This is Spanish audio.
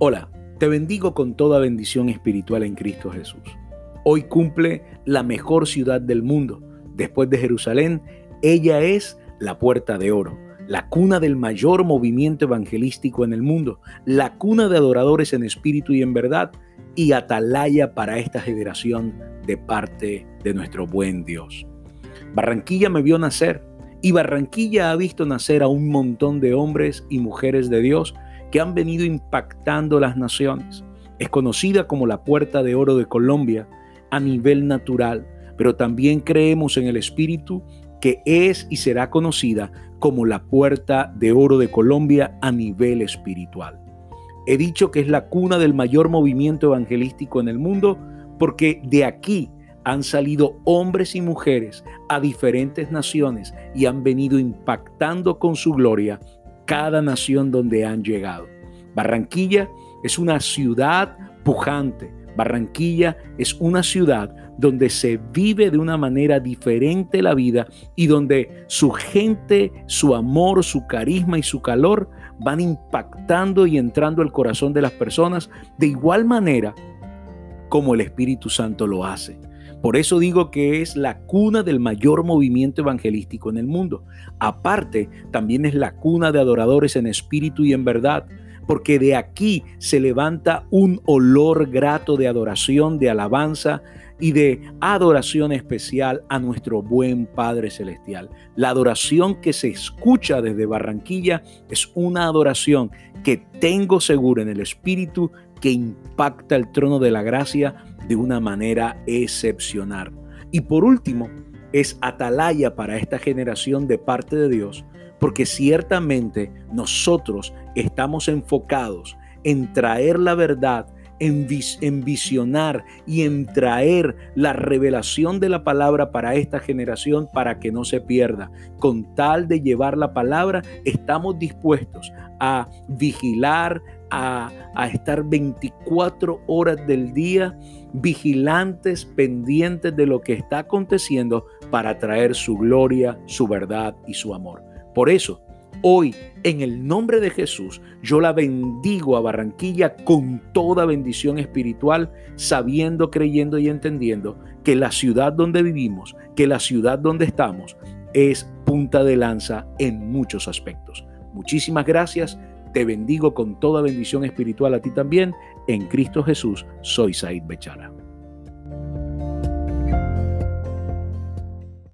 Hola, te bendigo con toda bendición espiritual en Cristo Jesús. Hoy cumple la mejor ciudad del mundo. Después de Jerusalén, ella es la puerta de oro, la cuna del mayor movimiento evangelístico en el mundo, la cuna de adoradores en espíritu y en verdad, y atalaya para esta generación de parte de nuestro buen Dios. Barranquilla me vio nacer y Barranquilla ha visto nacer a un montón de hombres y mujeres de Dios que han venido impactando las naciones. Es conocida como la Puerta de Oro de Colombia a nivel natural, pero también creemos en el Espíritu que es y será conocida como la Puerta de Oro de Colombia a nivel espiritual. He dicho que es la cuna del mayor movimiento evangelístico en el mundo porque de aquí han salido hombres y mujeres a diferentes naciones y han venido impactando con su gloria cada nación donde han llegado. Barranquilla es una ciudad pujante. Barranquilla es una ciudad donde se vive de una manera diferente la vida y donde su gente, su amor, su carisma y su calor van impactando y entrando al corazón de las personas de igual manera como el Espíritu Santo lo hace. Por eso digo que es la cuna del mayor movimiento evangelístico en el mundo. Aparte, también es la cuna de adoradores en espíritu y en verdad, porque de aquí se levanta un olor grato de adoración, de alabanza y de adoración especial a nuestro buen Padre Celestial. La adoración que se escucha desde Barranquilla es una adoración que tengo seguro en el Espíritu que impacta el trono de la gracia de una manera excepcional. Y por último, es atalaya para esta generación de parte de Dios, porque ciertamente nosotros estamos enfocados en traer la verdad, en, visionar y en traer la revelación de la palabra para esta generación para que no se pierda. Con tal de llevar la palabra, estamos dispuestos a vigilar, a, estar 24 horas del día vigilantes, pendientes de lo que está aconteciendo para traer su gloria, su verdad y su amor. Por eso, hoy, en el nombre de Jesús, yo la bendigo a Barranquilla con toda bendición espiritual, sabiendo, creyendo y entendiendo que la ciudad donde vivimos, que la ciudad donde estamos, es punta de lanza en muchos aspectos. Muchísimas gracias. Te bendigo con toda bendición espiritual a ti también. En Cristo Jesús soy Said Bechara.